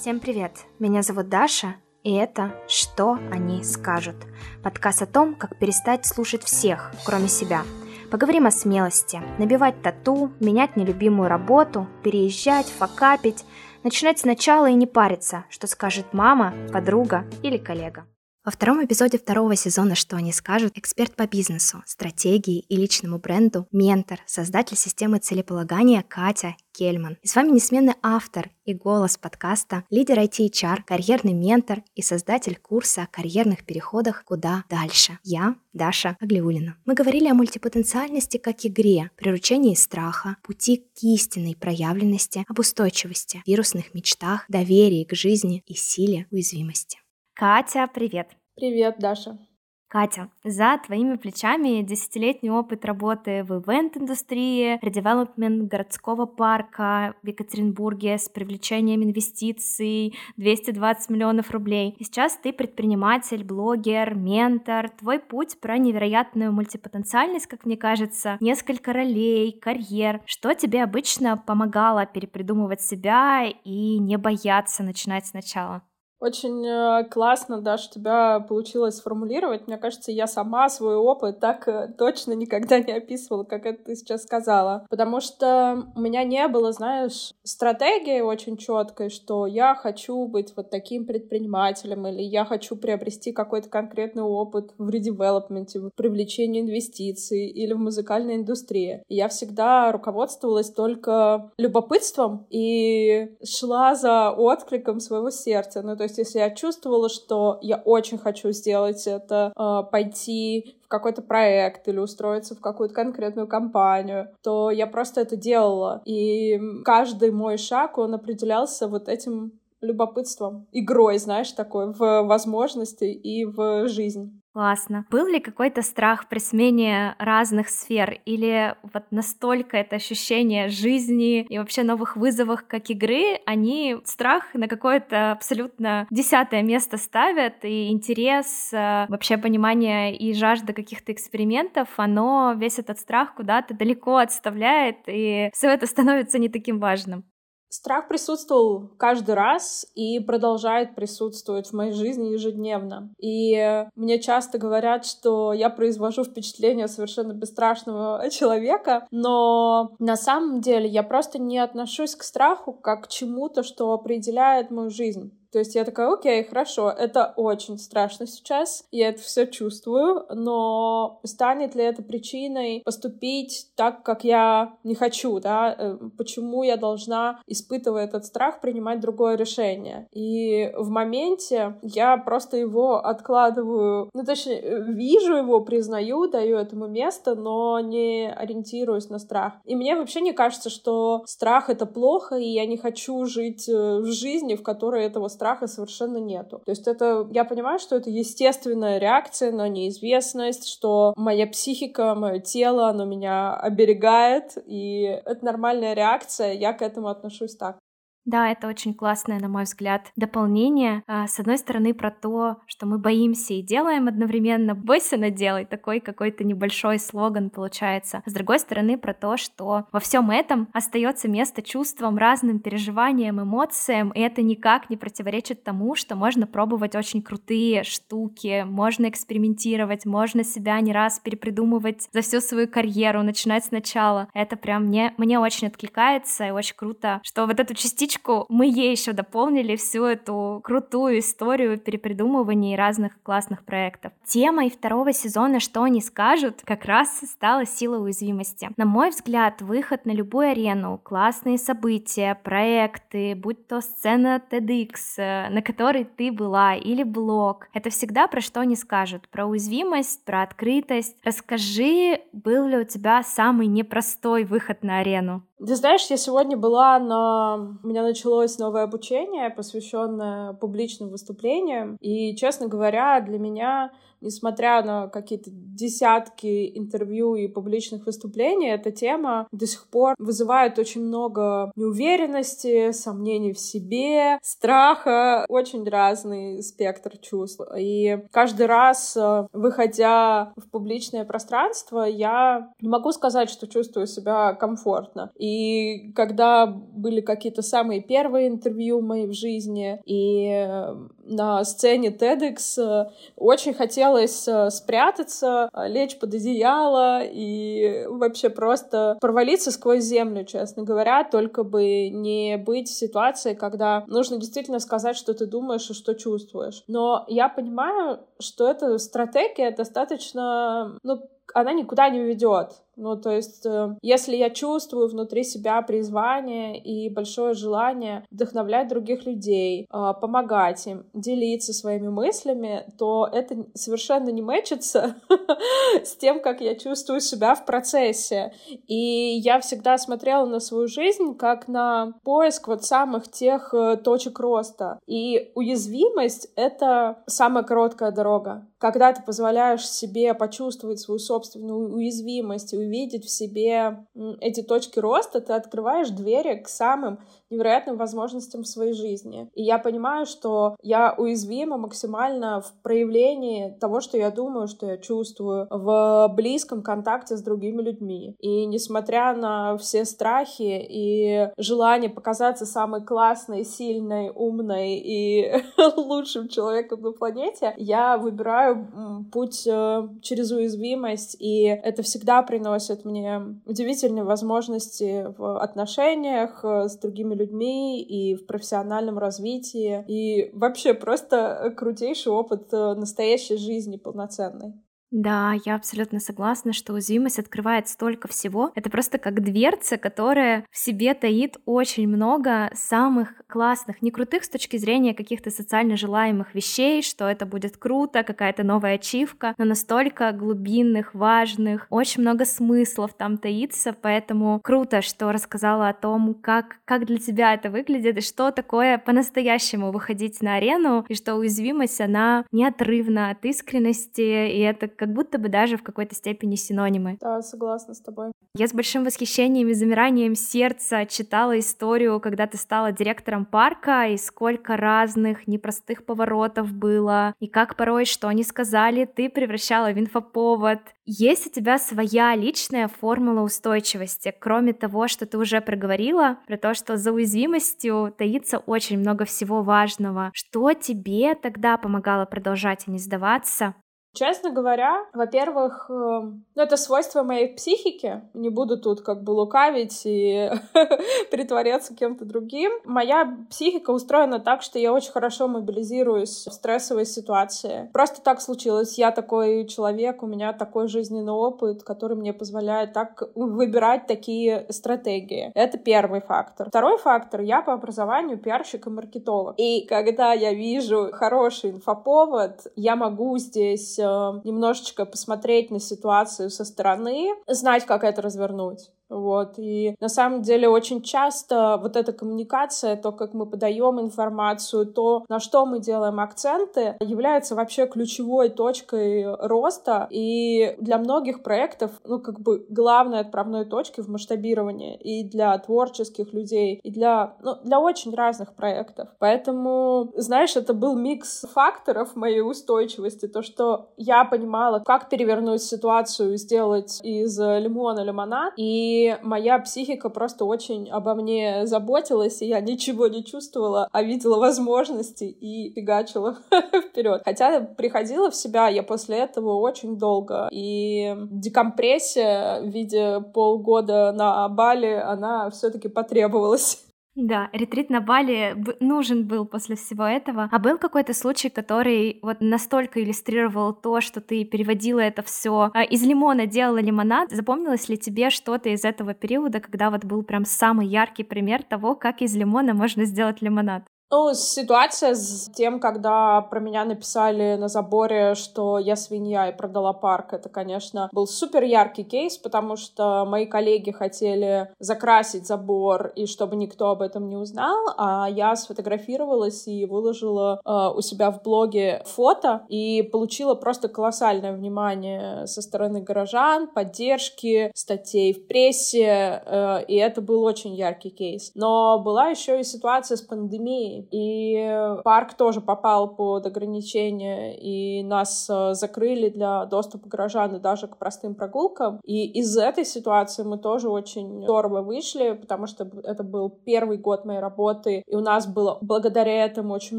Всем привет! Меня зовут Даша, и это «Что они скажут?» Подкаст о том, как перестать слушать всех, кроме себя. Поговорим о смелости, набивать тату, менять нелюбимую работу, переезжать, факапить, начинать сначала и не париться, что скажет мама, подруга или коллега. Во втором эпизоде второго сезона «Что они скажут» эксперт по бизнесу, стратегии и личному бренду, ментор, создатель системы целеполагания Катя Кельман. И с вами несменный автор и голос подкаста, лидер IT-HR, карьерный ментор и создатель курса о карьерных переходах «Куда дальше?» Я, Даша Аглиулина. Мы говорили о мультипотенциальности как игре, приручении страха, пути к истинной проявленности, об устойчивости, вирусных мечтах, доверии к жизни и силе уязвимости. Катя, привет! Привет, Даша. Катя, за твоими плечами десятилетний опыт работы в ивент-индустрии, редевелопмент городского парка в Екатеринбурге с привлечением инвестиций 220 миллионов рублей. И сейчас ты предприниматель, блогер, ментор. Твой путь про невероятную мультипотенциальность, как мне кажется, несколько ролей, карьер. Что тебе обычно помогало перепридумывать себя и не бояться начинать сначала? Очень э, классно, да, что тебя получилось сформулировать. Мне кажется, я сама свой опыт так э, точно никогда не описывала, как это ты сейчас сказала. Потому что у меня не было, знаешь, стратегии очень четкой, что я хочу быть вот таким предпринимателем, или я хочу приобрести какой-то конкретный опыт в редевелопменте, в привлечении инвестиций или в музыкальной индустрии. Я всегда руководствовалась только любопытством и шла за откликом своего сердца. Ну, то есть если я чувствовала, что я очень хочу сделать это, э, пойти в какой-то проект или устроиться в какую-то конкретную компанию, то я просто это делала. И каждый мой шаг, он определялся вот этим любопытством, игрой, знаешь, такой в возможности и в жизнь. Классно. Был ли какой-то страх при смене разных сфер? Или вот настолько это ощущение жизни и вообще новых вызовов, как игры, они страх на какое-то абсолютно десятое место ставят, и интерес, э, вообще понимание и жажда каких-то экспериментов, оно весь этот страх куда-то далеко отставляет, и все это становится не таким важным. Страх присутствовал каждый раз и продолжает присутствовать в моей жизни ежедневно. И мне часто говорят, что я произвожу впечатление совершенно бесстрашного человека, но на самом деле я просто не отношусь к страху как к чему-то, что определяет мою жизнь. То есть я такая, окей, хорошо, это очень страшно сейчас, я это все чувствую, но станет ли это причиной поступить так, как я не хочу, да? Э, почему я должна, испытывая этот страх, принимать другое решение? И в моменте я просто его откладываю, ну, точнее, вижу его, признаю, даю этому место, но не ориентируюсь на страх. И мне вообще не кажется, что страх — это плохо, и я не хочу жить э, в жизни, в которой этого страха совершенно нету. То есть это, я понимаю, что это естественная реакция на неизвестность, что моя психика, мое тело, оно меня оберегает, и это нормальная реакция, я к этому отношусь так. Да, это очень классное, на мой взгляд, дополнение. А, с одной стороны, про то, что мы боимся и делаем одновременно. Бойся, но делай. Такой какой-то небольшой слоган получается. С другой стороны, про то, что во всем этом остается место чувствам, разным переживаниям, эмоциям, и это никак не противоречит тому, что можно пробовать очень крутые штуки, можно экспериментировать, можно себя не раз перепридумывать за всю свою карьеру, начинать сначала. Это прям мне, мне очень откликается, и очень круто, что вот эту частичку книжку мы ей еще дополнили всю эту крутую историю перепридумывания разных классных проектов. Темой второго сезона «Что они скажут» как раз стала сила уязвимости. На мой взгляд, выход на любую арену, классные события, проекты, будь то сцена TEDx, э, на которой ты была, или блог, это всегда про что они скажут, про уязвимость, про открытость. Расскажи, был ли у тебя самый непростой выход на арену? Ты знаешь, я сегодня была на... У меня началось новое обучение, посвященное публичным выступлениям. И, честно говоря, для меня несмотря на какие-то десятки интервью и публичных выступлений, эта тема до сих пор вызывает очень много неуверенности, сомнений в себе, страха, очень разный спектр чувств. И каждый раз, э, выходя в публичное пространство, я не могу сказать, что чувствую себя комфортно. И когда были какие-то самые первые интервью мои в жизни, и э, на сцене TEDx э, очень хотелось э, спрятаться, лечь под одеяло и вообще просто провалиться сквозь землю, честно говоря, только бы не быть в ситуации, когда нужно действительно сказать, что ты думаешь и что чувствуешь. Но я понимаю, что эта стратегия достаточно, ну, она никуда не ведет. Ну, то есть, э, если я чувствую внутри себя призвание и большое желание вдохновлять других людей, э, помогать им, делиться своими мыслями, то это совершенно не мэчится с тем, как я чувствую себя в процессе. И я всегда смотрела на свою жизнь как на поиск вот самых тех э, точек роста. И уязвимость — это самая короткая дорога. Когда ты позволяешь себе почувствовать свою собственную уязвимость и увидеть в себе эти точки роста, ты открываешь двери к самым невероятным возможностям в своей жизни. И я понимаю, что я уязвима максимально в проявлении того, что я думаю, что я чувствую в близком контакте с другими людьми. И несмотря на все страхи и желание показаться самой классной, сильной, умной и лучшим человеком на планете, я выбираю путь э, через уязвимость, и это всегда приносит мне удивительные возможности в отношениях э, с другими людьми и в профессиональном развитии. И вообще просто крутейший опыт э, настоящей жизни полноценной. Да, я абсолютно согласна, что уязвимость открывает столько всего. Это просто как дверца, которая в себе таит очень много самых классных, не крутых с точки зрения каких-то социально желаемых вещей, что это будет круто, какая-то новая ачивка, но настолько глубинных, важных, очень много смыслов там таится, поэтому круто, что рассказала о том, как, как для тебя это выглядит и что такое по-настоящему выходить на арену, и что уязвимость, она неотрывна от искренности, и это как будто бы даже в какой-то степени синонимы. Да, согласна с тобой. Я с большим восхищением и замиранием сердца читала историю, когда ты стала директором парка, и сколько разных непростых поворотов было, и как порой, что они сказали, ты превращала в инфоповод. Есть у тебя своя личная формула устойчивости, кроме того, что ты уже проговорила, про то, что за уязвимостью таится очень много всего важного. Что тебе тогда помогало продолжать и не сдаваться? Честно говоря, во-первых, э, ну, это свойство моей психики. Не буду тут как бы лукавить и притворяться кем-то другим. Моя психика устроена так, что я очень хорошо мобилизируюсь в стрессовой ситуации. Просто так случилось. Я такой человек, у меня такой жизненный опыт, который мне позволяет так выбирать такие стратегии. Это первый фактор. Второй фактор. Я по образованию пиарщик и маркетолог. И когда я вижу хороший инфоповод, я могу здесь немножечко посмотреть на ситуацию со стороны, знать, как это развернуть. Вот. И на самом деле очень часто вот эта коммуникация, то, как мы подаем информацию, то, на что мы делаем акценты, является вообще ключевой точкой роста. И для многих проектов, ну, как бы главной отправной точкой в масштабировании и для творческих людей, и для, ну, для очень разных проектов. Поэтому, знаешь, это был микс факторов моей устойчивости, то, что я понимала, как перевернуть ситуацию, сделать из лимона лимонад, и моя психика просто очень обо мне заботилась, и я ничего не чувствовала, а видела возможности и фигачила вперед. Хотя приходила в себя я после этого очень долго, и декомпрессия в виде полгода на Бали, она все-таки потребовалась. Да, ретрит на Бали нужен был после всего этого. А был какой-то случай, который вот настолько иллюстрировал то, что ты переводила это все а, из лимона делала лимонад. Запомнилось ли тебе что-то из этого периода, когда вот был прям самый яркий пример того, как из лимона можно сделать лимонад? Ну, ситуация с тем, когда про меня написали на заборе, что я свинья и продала парк, это, конечно, был супер яркий кейс, потому что мои коллеги хотели закрасить забор, и чтобы никто об этом не узнал, а я сфотографировалась и выложила э, у себя в блоге фото, и получила просто колоссальное внимание со стороны горожан, поддержки, статей в прессе, э, и это был очень яркий кейс. Но была еще и ситуация с пандемией, И парк тоже попал под ограничения, и нас э, закрыли для доступа горожан и даже к простым прогулкам. И из этой ситуации мы тоже очень здорово вышли, потому что это был первый год моей работы, и у нас было благодаря этому очень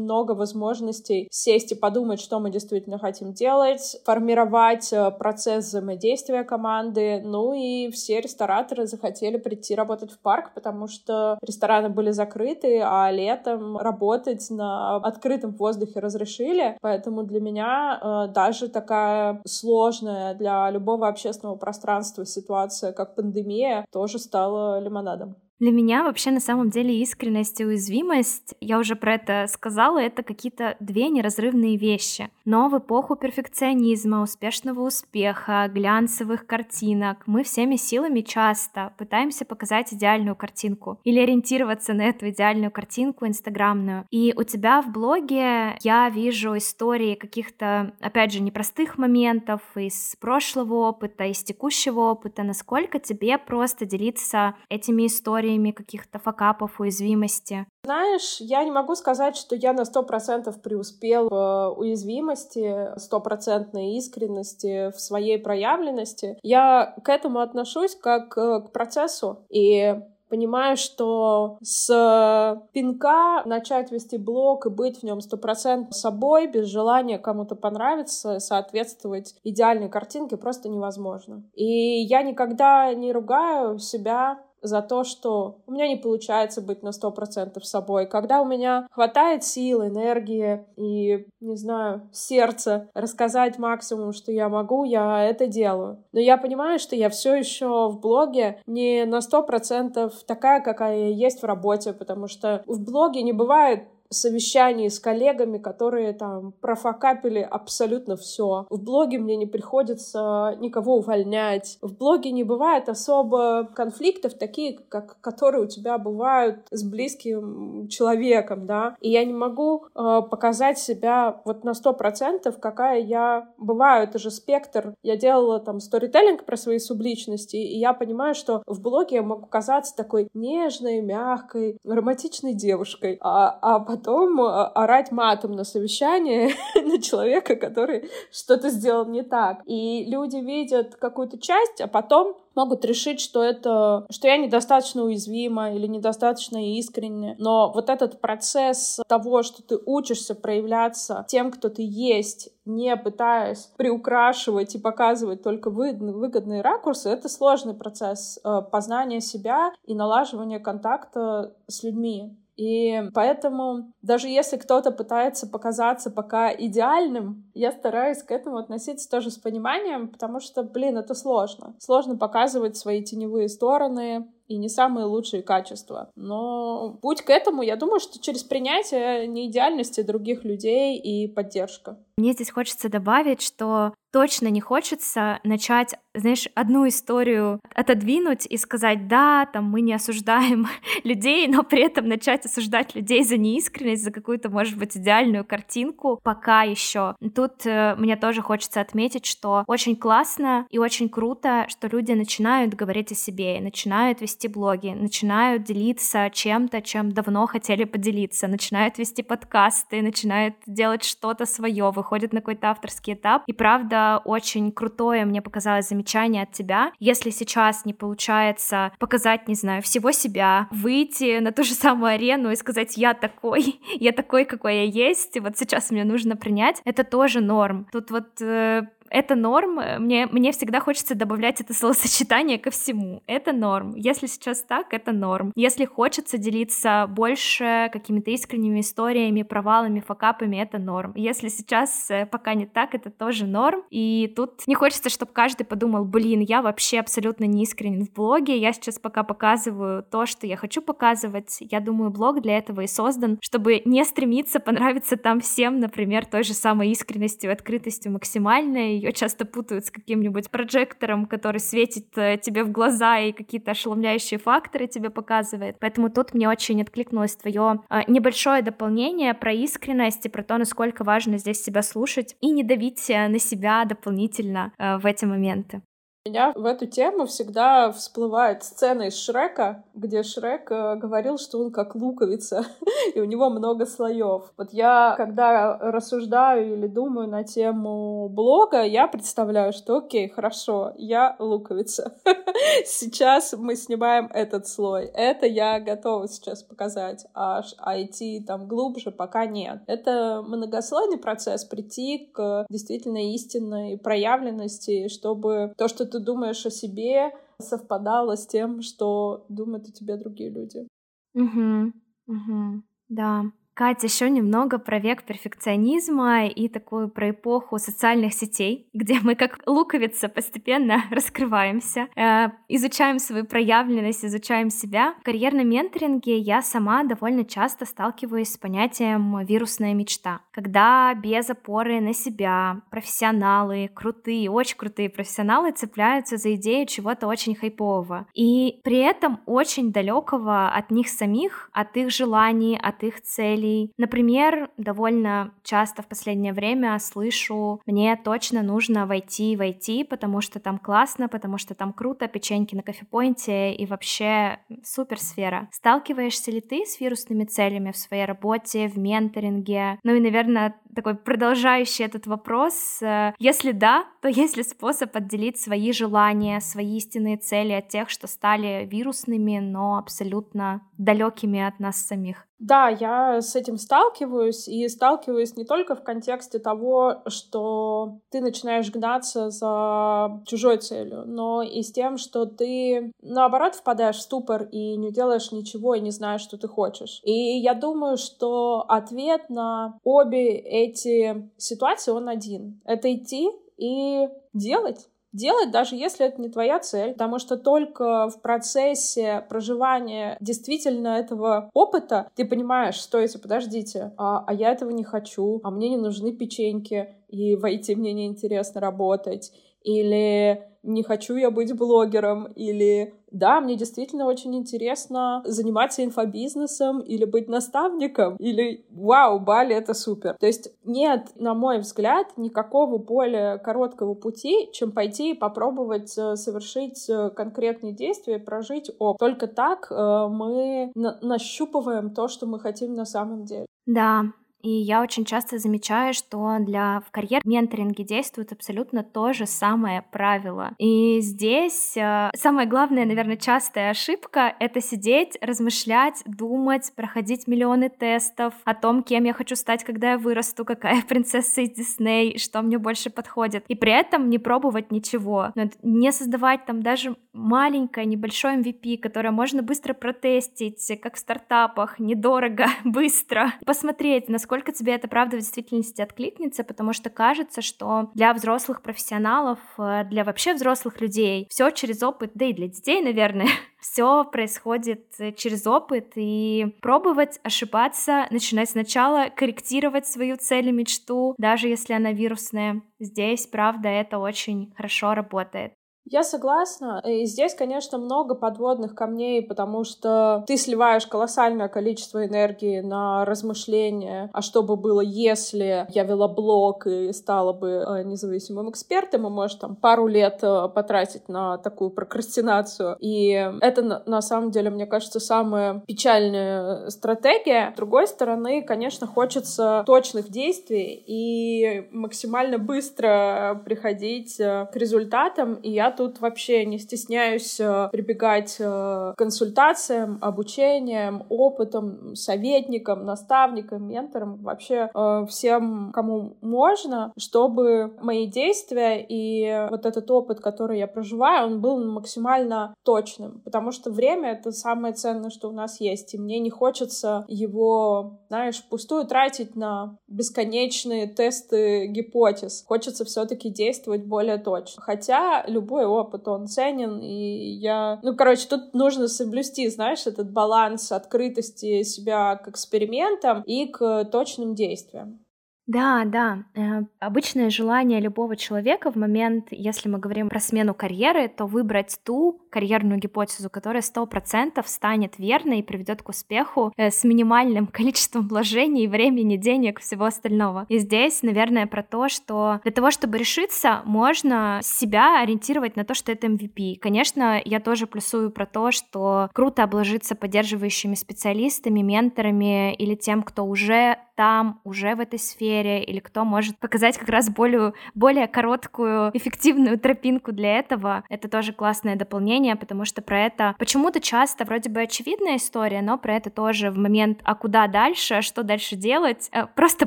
много возможностей сесть и подумать, что мы действительно хотим делать, формировать э, процесс взаимодействия команды. Ну и все рестораторы захотели прийти работать в парк, потому что рестораны были закрыты, а летом работать на открытом воздухе разрешили. Поэтому для меня э, даже такая сложная для любого общественного пространства ситуация, как пандемия, тоже стала лимонадом. Для меня вообще на самом деле искренность и уязвимость, я уже про это сказала, это какие-то две неразрывные вещи. Но в эпоху перфекционизма, успешного успеха, глянцевых картинок мы всеми силами часто пытаемся показать идеальную картинку или ориентироваться на эту идеальную картинку инстаграмную. И у тебя в блоге я вижу истории каких-то, опять же, непростых моментов из прошлого опыта, из текущего опыта. Насколько тебе просто делиться этими историями историями каких-то факапов, уязвимости? Знаешь, я не могу сказать, что я на сто процентов преуспел в уязвимости, стопроцентной искренности, в своей проявленности. Я к этому отношусь как э, к процессу. И понимаю, что с пинка начать вести блог и быть в нем стопроцентно собой, без желания кому-то понравиться, соответствовать идеальной картинке просто невозможно. И я никогда не ругаю себя за то, что у меня не получается быть на сто процентов собой, когда у меня хватает сил, энергии и, не знаю, сердца рассказать максимум, что я могу, я это делаю. Но я понимаю, что я все еще в блоге не на сто процентов такая, какая я есть в работе, потому что в блоге не бывает совещании с коллегами, которые там профокапили абсолютно все. В блоге мне не приходится никого увольнять. В блоге не бывает особо конфликтов, такие, как которые у тебя бывают с близким человеком, да. И я не могу э, показать себя вот на сто процентов, какая я бываю. Это же спектр. Я делала там сторителлинг про свои субличности, и я понимаю, что в блоге я могу казаться такой нежной, мягкой, романтичной девушкой, а, а потом э, орать матом на совещании на человека, который что-то сделал не так. И люди видят какую-то часть, а потом могут решить, что это, что я недостаточно уязвима или недостаточно искренне. Но вот этот процесс того, что ты учишься проявляться тем, кто ты есть, не пытаясь приукрашивать и показывать только выгодные ракурсы, это сложный процесс э, познания себя и налаживания контакта с людьми. И поэтому даже если кто-то пытается показаться пока идеальным, я стараюсь к этому относиться тоже с пониманием, потому что, блин, это сложно. Сложно показывать свои теневые стороны, и не самые лучшие качества. Но путь к этому, я думаю, что через принятие неидеальности других людей и поддержка. Мне здесь хочется добавить, что точно не хочется начать, знаешь, одну историю отодвинуть и сказать, да, там мы не осуждаем людей, но при этом начать осуждать людей за неискренность, за какую-то, может быть, идеальную картинку пока еще. Тут э, мне тоже хочется отметить, что очень классно и очень круто, что люди начинают говорить о себе, начинают вести блоги, начинают делиться чем-то, чем давно хотели поделиться, начинают вести подкасты, начинают делать что-то свое, выходят на какой-то авторский этап. И правда, очень крутое мне показалось замечание от тебя. Если сейчас не получается показать, не знаю, всего себя, выйти на ту же самую арену и сказать, я такой, я такой, какой я есть, вот сейчас мне нужно принять, это тоже норм. Тут вот э, это норм. Мне, мне всегда хочется добавлять это словосочетание ко всему. Это норм. Если сейчас так, это норм. Если хочется делиться больше какими-то искренними историями, провалами, факапами, это норм. Если сейчас э, пока не так, это тоже норм. И тут не хочется, чтобы каждый подумал, блин, я вообще абсолютно не искренен в блоге, я сейчас пока показываю то, что я хочу показывать. Я думаю, блог для этого и создан, чтобы не стремиться понравиться там всем, например, той же самой искренностью, открытостью максимальной, ее часто путают с каким-нибудь прожектором, который светит э, тебе в глаза и какие-то ошеломляющие факторы тебе показывает. Поэтому тут мне очень откликнулось твое э, небольшое дополнение про искренность и про то, насколько важно здесь себя слушать и не давить э, на себя дополнительно в эти моменты. Меня в эту тему всегда всплывает сцена из Шрека, где Шрек э, говорил, что он как луковица, и у него много слоев. Вот я, когда рассуждаю или думаю на тему блога, я представляю, что окей, хорошо, я луковица. Сейчас мы снимаем этот слой. Это я готова сейчас показать. А идти там глубже пока нет. Это многослойный процесс прийти к действительно истинной проявленности, чтобы то, что ты думаешь о себе, совпадало с тем, что думают о тебе другие люди. Угу, угу, да. Катя, еще немного про век перфекционизма и такую про эпоху социальных сетей, где мы как луковица постепенно раскрываемся, э, изучаем свою проявленность, изучаем себя. В карьерном менторинге я сама довольно часто сталкиваюсь с понятием вирусная мечта, когда без опоры на себя профессионалы, крутые, очень крутые профессионалы цепляются за идею чего-то очень хайпового. И при этом очень далекого от них самих, от их желаний, от их целей, целей. Например, довольно часто в последнее время слышу, мне точно нужно войти войти, потому что там классно, потому что там круто, печеньки на кофепоинте и вообще супер сфера. Сталкиваешься ли ты с вирусными целями в своей работе, в менторинге? Ну и, наверное, такой продолжающий этот вопрос. Э, если да, то есть ли способ отделить свои желания, свои истинные цели от тех, что стали вирусными, но абсолютно далекими от нас самих? Да, я с этим сталкиваюсь, и сталкиваюсь не только в контексте того, что ты начинаешь гнаться за чужой целью, но и с тем, что ты, наоборот, впадаешь в ступор и не делаешь ничего, и не знаешь, что ты хочешь. И я думаю, что ответ на обе эти ситуации, он один. Это идти и делать. Делать, даже если это не твоя цель, потому что только в процессе проживания действительно этого опыта ты понимаешь, стойте, подождите, а, а я этого не хочу, а мне не нужны печеньки, и войти мне неинтересно работать, или не хочу я быть блогером, или да, мне действительно очень интересно заниматься инфобизнесом или быть наставником, или вау, Бали — это супер. То есть нет, на мой взгляд, никакого более короткого пути, чем пойти и попробовать э, совершить э, конкретные действия, прожить опыт. Только так э, мы нащупываем то, что мы хотим на самом деле. Да, и я очень часто замечаю, что для в карьер менторинге действует абсолютно то же самое правило. И здесь э, самая главная, наверное, частая ошибка — это сидеть, размышлять, думать, проходить миллионы тестов о том, кем я хочу стать, когда я вырасту, какая принцесса из Дисней, что мне больше подходит. И при этом не пробовать ничего. Не создавать там даже маленькое, небольшое MVP, которое можно быстро протестить, как в стартапах, недорого, быстро. Посмотреть, насколько насколько тебе это правда в действительности откликнется, потому что кажется, что для взрослых профессионалов, э, для вообще взрослых людей все через опыт, да и для детей, наверное, все происходит э, через опыт и пробовать, ошибаться, начинать сначала, корректировать свою цель и мечту, даже если она вирусная. Здесь, правда, это очень хорошо работает. Я согласна. И здесь, конечно, много подводных камней, потому что ты сливаешь колоссальное количество энергии на размышления, а что бы было, если я вела блог и стала бы э, независимым экспертом, и может там пару лет э, потратить на такую прокрастинацию. И это на самом деле, мне кажется, самая печальная стратегия. С другой стороны, конечно, хочется точных действий и максимально быстро приходить э, к результатам. И я тут вообще не стесняюсь э, прибегать э, к консультациям, обучениям, опытом, советникам, наставникам, менторам, вообще э, всем, кому можно, чтобы мои действия и вот этот опыт, который я проживаю, он был максимально точным, потому что время — это самое ценное, что у нас есть, и мне не хочется его, знаешь, пустую тратить на бесконечные тесты гипотез. Хочется все таки действовать более точно. Хотя любой опыт, он ценен, и я... Ну, короче, тут нужно соблюсти, знаешь, этот баланс открытости себя к экспериментам и к точным действиям. Да, да. Э, обычное желание любого человека в момент, если мы говорим про смену карьеры, то выбрать ту, карьерную гипотезу, которая сто процентов станет верной и приведет к успеху э, с минимальным количеством вложений, времени, денег, всего остального. И здесь, наверное, про то, что для того, чтобы решиться, можно себя ориентировать на то, что это MVP. Конечно, я тоже плюсую про то, что круто обложиться поддерживающими специалистами, менторами или тем, кто уже там, уже в этой сфере, или кто может показать как раз более, более короткую, эффективную тропинку для этого. Это тоже классное дополнение, потому что про это почему-то часто вроде бы очевидная история, но про это тоже в момент, а куда дальше, что дальше делать, э, просто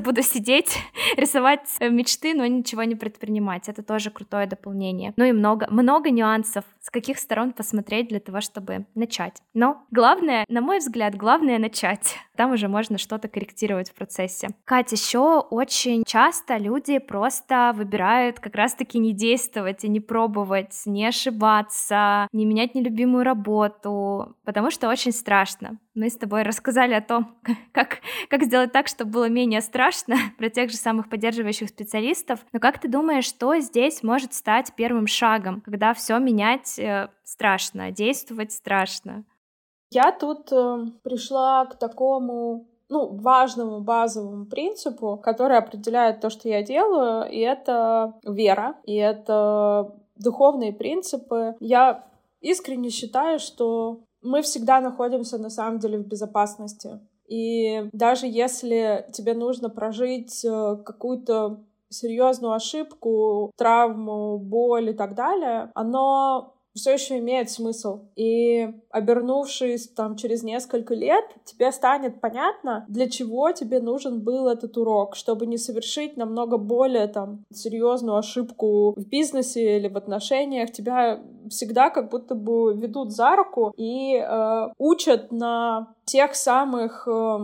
буду сидеть, рисовать э, мечты, но ничего не предпринимать. Это тоже крутое дополнение. Ну и много, много нюансов, с каких сторон посмотреть для того, чтобы начать. Но главное, на мой взгляд, главное начать. Там уже можно что-то корректировать в процессе. Катя, еще очень часто люди просто выбирают как раз-таки не действовать и не пробовать, не ошибаться, не менять нелюбимую работу, потому что очень страшно. Мы с тобой рассказали о том, как, как сделать так, чтобы было менее страшно, про тех же самых поддерживающих специалистов. Но как ты думаешь, что здесь может стать первым шагом, когда все менять э, страшно, действовать страшно? Я тут э, пришла к такому ну, важному базовому принципу, который определяет то, что я делаю, и это вера, и это духовные принципы. Я искренне считаю, что мы всегда находимся на самом деле в безопасности. И даже если тебе нужно прожить э, какую-то серьезную ошибку, травму, боль и так далее, оно все еще имеет смысл. И обернувшись там через несколько лет, тебе станет понятно, для чего тебе нужен был этот урок, чтобы не совершить намного более там серьезную ошибку в бизнесе или в отношениях. Тебя всегда как будто бы ведут за руку и э, учат на тех самых э,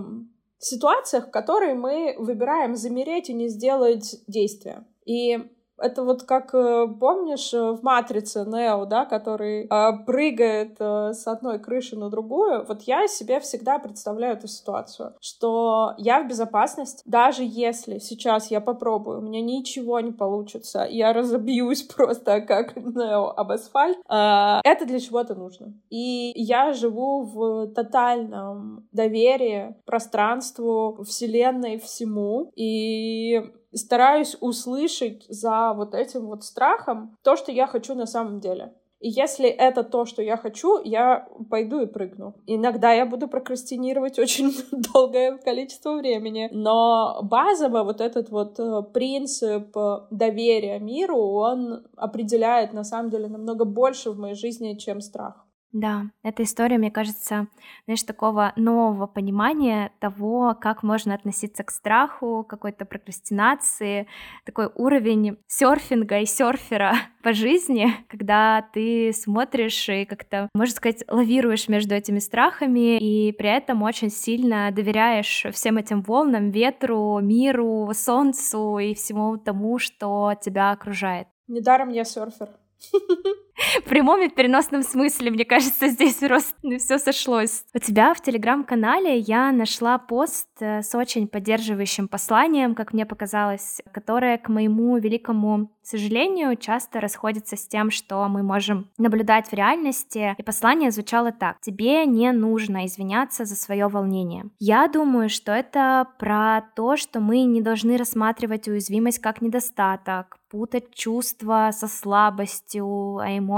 ситуациях, которые мы выбираем замереть и не сделать действия. И это вот как, э, помнишь, э, в «Матрице» Нео, да, который э, прыгает э, с одной крыши на другую. Вот я себе всегда представляю эту ситуацию, что я в безопасности, даже если сейчас я попробую, у меня ничего не получится, я разобьюсь просто как Нео об асфальт, э, это для чего-то нужно. И я живу в тотальном доверии пространству, вселенной, всему, и стараюсь услышать за вот этим вот страхом то, что я хочу на самом деле. И если это то, что я хочу, я пойду и прыгну. Иногда я буду прокрастинировать очень долгое количество времени. Но базово вот этот вот э, принцип доверия миру, он определяет на самом деле намного больше в моей жизни, чем страх. Да, эта история, мне кажется, знаешь, такого нового понимания того, как можно относиться к страху, какой-то прокрастинации, такой уровень серфинга и серфера по жизни, когда ты смотришь и как-то, можно сказать, лавируешь между этими страхами и при этом очень сильно доверяешь всем этим волнам, ветру, миру, солнцу и всему тому, что тебя окружает. Недаром я серфер. В прямом и переносном смысле, мне кажется, здесь просто все сошлось. У тебя в телеграм-канале я нашла пост э, с очень поддерживающим посланием, как мне показалось, которое, к моему великому сожалению, часто расходится с тем, что мы можем наблюдать в реальности. И послание звучало так. Тебе не нужно извиняться за свое волнение. Я думаю, что это про то, что мы не должны рассматривать уязвимость как недостаток, путать чувства со слабостью, а эмоции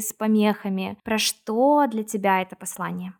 с помехами. Про что для тебя это послание?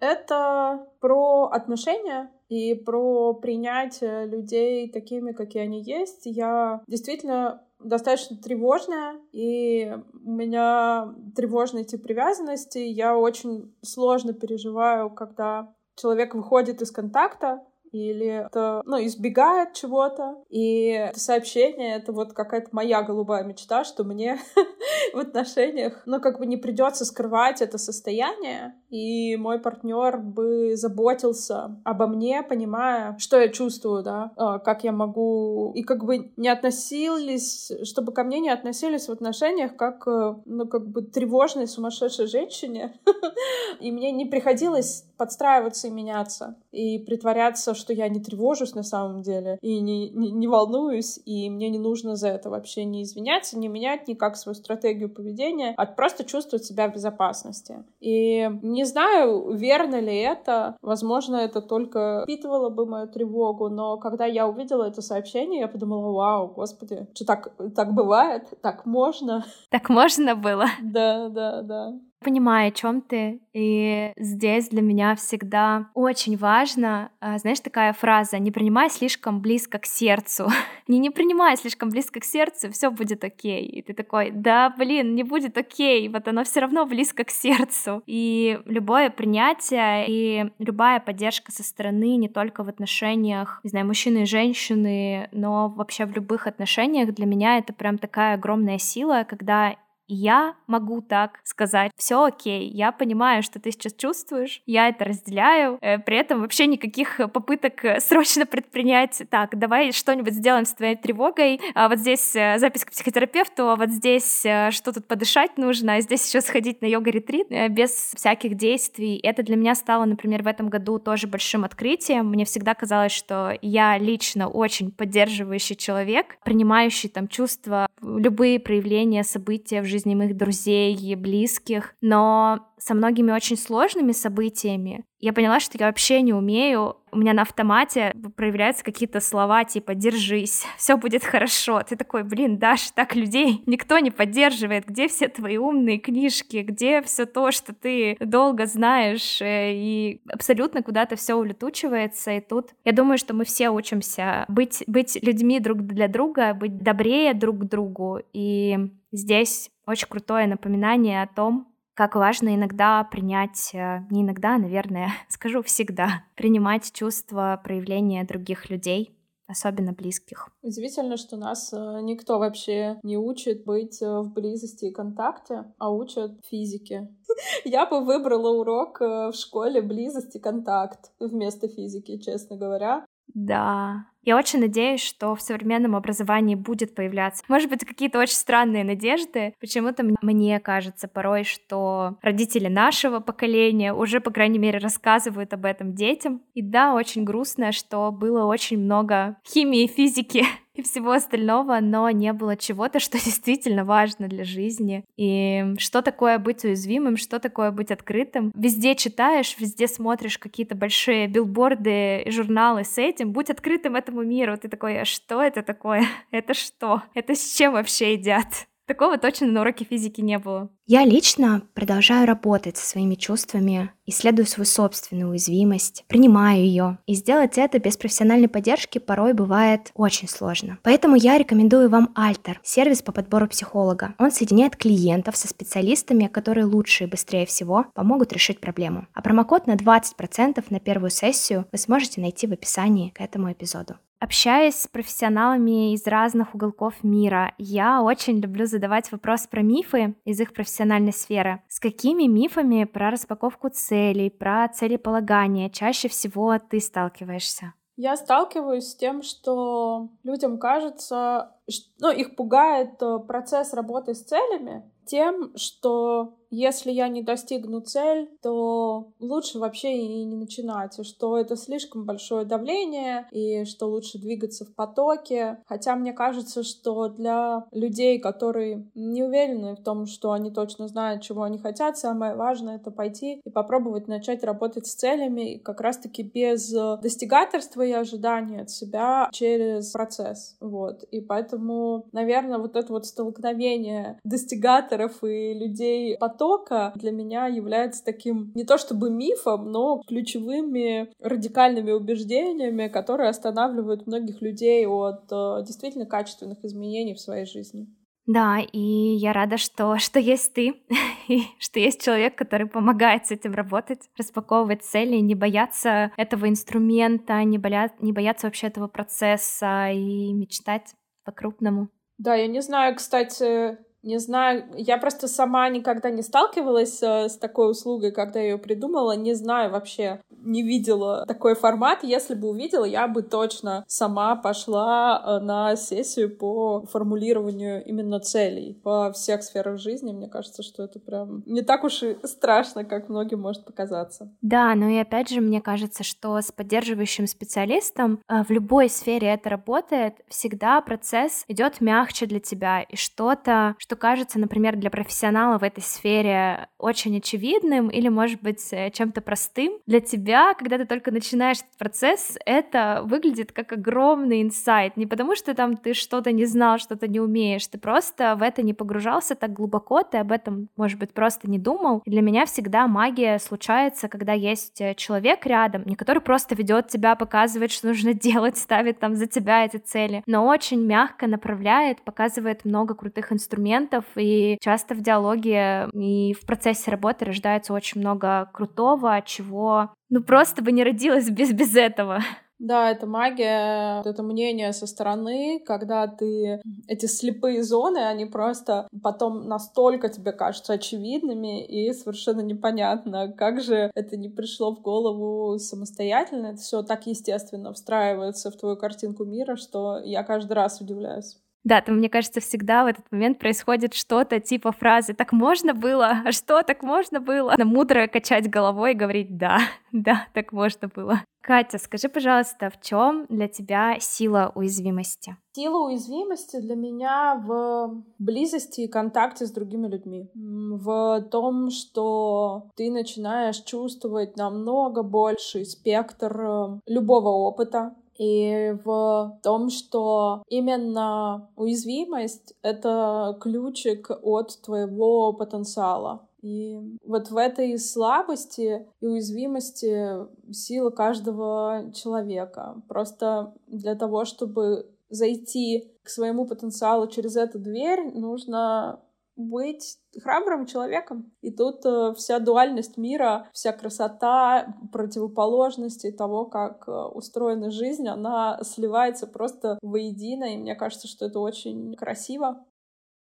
Это про отношения и про принятие людей такими, какие они есть. Я действительно достаточно тревожная, и у меня тревожный тип привязанности. Я очень сложно переживаю, когда человек выходит из контакта, или это, ну, избегает чего-то. И это сообщение — это вот какая-то моя голубая мечта, что мне в отношениях, ну, как бы не придется скрывать это состояние, и мой партнер бы заботился обо мне, понимая, что я чувствую, да, а, как я могу, и как бы не относились, чтобы ко мне не относились в отношениях как, э, ну, как бы тревожной, сумасшедшей женщине, и мне не приходилось подстраиваться и меняться, и притворяться, что я не тревожусь на самом деле, и не, не, не волнуюсь, и мне не нужно за это вообще не извиняться, не менять никак свою стратегию поведения, а просто чувствовать себя в безопасности. И не знаю, верно ли это, возможно, это только впитывало бы мою тревогу, но когда я увидела это сообщение, я подумала, вау, господи, что так, так бывает, так можно. Так можно было? Да, да, да понимаю, о чем ты. И здесь для меня всегда очень важно, а, знаешь, такая фраза: не принимай слишком близко к сердцу. не не принимай слишком близко к сердцу, все будет окей. И ты такой, да, блин, не будет окей, вот оно все равно близко к сердцу. И любое принятие и любая поддержка со стороны не только в отношениях, не знаю, мужчины и женщины, но вообще в любых отношениях для меня это прям такая огромная сила, когда я могу так сказать, все окей, я понимаю, что ты сейчас чувствуешь, я это разделяю, э, при этом вообще никаких попыток э, срочно предпринять, так, давай что-нибудь сделаем с твоей тревогой, а вот здесь э, запись к психотерапевту, а вот здесь что тут подышать нужно, а здесь еще сходить на йога-ретрит без всяких действий. Это для меня стало, например, в этом году тоже большим открытием. Мне всегда казалось, что я лично очень поддерживающий человек, принимающий там чувства, любые проявления события в жизни моих друзей близких, но со многими очень сложными событиями я поняла, что я вообще не умею. У меня на автомате проявляются какие-то слова типа «держись, все будет хорошо». Ты такой, блин, Даш, так людей никто не поддерживает. Где все твои умные книжки? Где все то, что ты долго знаешь? Э, и абсолютно куда-то все улетучивается. И тут я думаю, что мы все учимся быть, быть людьми друг для друга, быть добрее друг к другу. И здесь очень крутое напоминание о том, как важно иногда принять, э, не иногда, наверное, скажу всегда, принимать чувства проявления других людей, особенно близких. Удивительно, что нас э, никто вообще не учит быть э, в близости и контакте, а учат физике. Я бы выбрала урок в школе близости контакт вместо физики, честно говоря. Да, я очень надеюсь, что в современном образовании будет появляться, может быть, какие-то очень странные надежды. Почему-то мне кажется порой, что родители нашего поколения уже, по крайней мере, рассказывают об этом детям. И да, очень грустно, что было очень много химии, физики и всего остального, но не было чего-то, что действительно важно для жизни. И что такое быть уязвимым, что такое быть открытым. Везде читаешь, везде смотришь какие-то большие билборды и журналы с этим. Будь открытым этому миру. Ты такой, а что это такое? Это что? Это с чем вообще едят? Такого точно на уроке физики не было. Я лично продолжаю работать со своими чувствами, исследую свою собственную уязвимость, принимаю ее. И сделать это без профессиональной поддержки порой бывает очень сложно. Поэтому я рекомендую вам Альтер, сервис по подбору психолога. Он соединяет клиентов со специалистами, которые лучше и быстрее всего помогут решить проблему. А промокод на 20% на первую сессию вы сможете найти в описании к этому эпизоду. Общаясь с профессионалами из разных уголков мира, я очень люблю задавать вопрос про мифы из их профессиональной сферы. С какими мифами про распаковку целей, про целеполагание чаще всего ты сталкиваешься? Я сталкиваюсь с тем, что людям кажется, что, ну, их пугает э, процесс работы с целями тем, что если я не достигну цель, то лучше вообще и не начинать, и что это слишком большое давление, и что лучше двигаться в потоке. Хотя мне кажется, что для людей, которые не уверены в том, что они точно знают, чего они хотят, самое важное — это пойти и попробовать начать работать с целями, как раз-таки без достигаторства и ожидания от себя через процесс. Вот. И поэтому, наверное, вот это вот столкновение достигаторов и людей потока потока для меня является таким не то чтобы мифом, но ключевыми радикальными убеждениями, которые останавливают многих людей от э, действительно качественных изменений в своей жизни. Да, и я рада, что, что есть ты, и что есть человек, который помогает с этим работать, распаковывать цели, не бояться этого инструмента, не, боя... не бояться вообще этого процесса и мечтать по-крупному. Да, я не знаю, кстати, не знаю, я просто сама никогда не сталкивалась э, с такой услугой, когда ее придумала. Не знаю вообще, не видела такой формат. Если бы увидела, я бы точно сама пошла э, на сессию по формулированию именно целей во всех сферах жизни. Мне кажется, что это прям не так уж и страшно, как многим может показаться. Да, но и опять же, мне кажется, что с поддерживающим специалистом э, в любой сфере это работает. Всегда процесс идет мягче для тебя, и что-то, что что кажется, например, для профессионала в этой сфере очень очевидным или, может быть, э, чем-то простым, для тебя, когда ты только начинаешь этот процесс, это выглядит как огромный инсайт. Не потому, что там ты что-то не знал, что-то не умеешь, ты просто в это не погружался так глубоко, ты об этом, может быть, просто не думал. И для меня всегда магия случается, когда есть э, человек рядом, не который просто ведет тебя, показывает, что нужно делать, ставит там за тебя эти цели, но очень мягко направляет, показывает много крутых инструментов, и часто в диалоге и в процессе работы рождается очень много крутого, чего ну просто бы не родилось без, без этого. Да, это магия, это мнение со стороны, когда ты эти слепые зоны, они просто потом настолько тебе кажутся очевидными и совершенно непонятно, как же это не пришло в голову самостоятельно, это все так естественно встраивается в твою картинку мира, что я каждый раз удивляюсь. Да, там, мне кажется, всегда в этот момент происходит что-то типа фразы «так можно было?», «а что, так можно было?». Надо мудро качать головой и говорить «да, да, так можно было». Катя, скажи, пожалуйста, в чем для тебя сила уязвимости? Сила уязвимости для меня в близости и контакте с другими людьми. В том, что ты начинаешь чувствовать намного больший спектр э, любого опыта, и в том, что именно уязвимость — это ключик от твоего потенциала. И вот в этой слабости и уязвимости сила каждого человека. Просто для того, чтобы зайти к своему потенциалу через эту дверь, нужно быть храбрым человеком. И тут э, вся дуальность мира, вся красота, противоположности того, как э, устроена жизнь, она сливается просто воедино, и мне кажется, что это очень красиво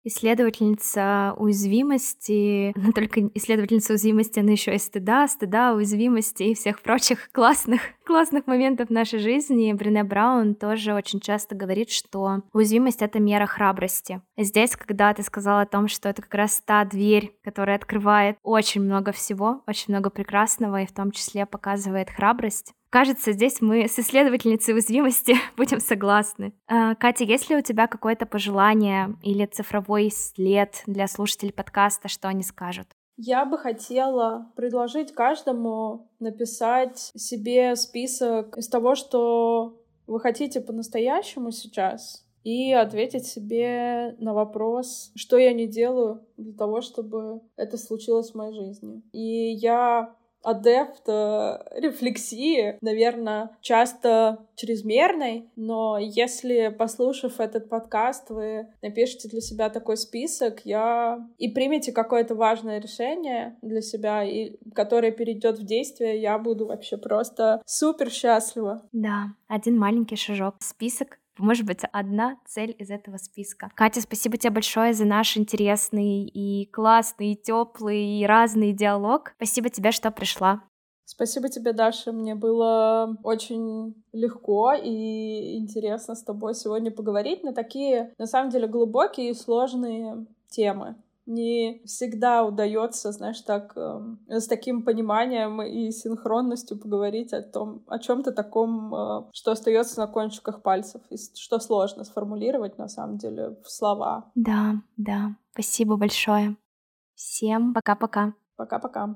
исследовательница уязвимости, но только исследовательница уязвимости, она еще и стыда, стыда, уязвимости и всех прочих классных, классных моментов нашей жизни. Брене Браун тоже очень часто говорит, что уязвимость — это мера храбрости. Здесь, когда ты сказала о том, что это как раз та дверь, которая открывает очень много всего, очень много прекрасного, и в том числе показывает храбрость, Кажется, здесь мы с исследовательницей уязвимости будем согласны. А, Катя, есть ли у тебя какое-то пожелание или цифровой след для слушателей подкаста, что они скажут? Я бы хотела предложить каждому написать себе список из того, что вы хотите по-настоящему сейчас, и ответить себе на вопрос, что я не делаю для того, чтобы это случилось в моей жизни. И я адепт э, рефлексии, наверное, часто чрезмерной, но если, послушав этот подкаст, вы напишите для себя такой список, я и примете какое-то важное решение для себя, и которое перейдет в действие, я буду вообще просто супер счастлива. Да, один маленький шажок. Список может быть, одна цель из этого списка. Катя, спасибо тебе большое за наш интересный и классный, и теплый, и разный диалог. Спасибо тебе, что пришла. Спасибо тебе, Даша. Мне было очень легко и интересно с тобой сегодня поговорить на такие, на самом деле, глубокие и сложные темы не всегда удается, знаешь, так э, с таким пониманием и синхронностью поговорить о том, о чем-то таком, э, что остается на кончиках пальцев, и что сложно сформулировать на самом деле в слова. Да, да. Спасибо большое. Всем пока-пока. Пока-пока.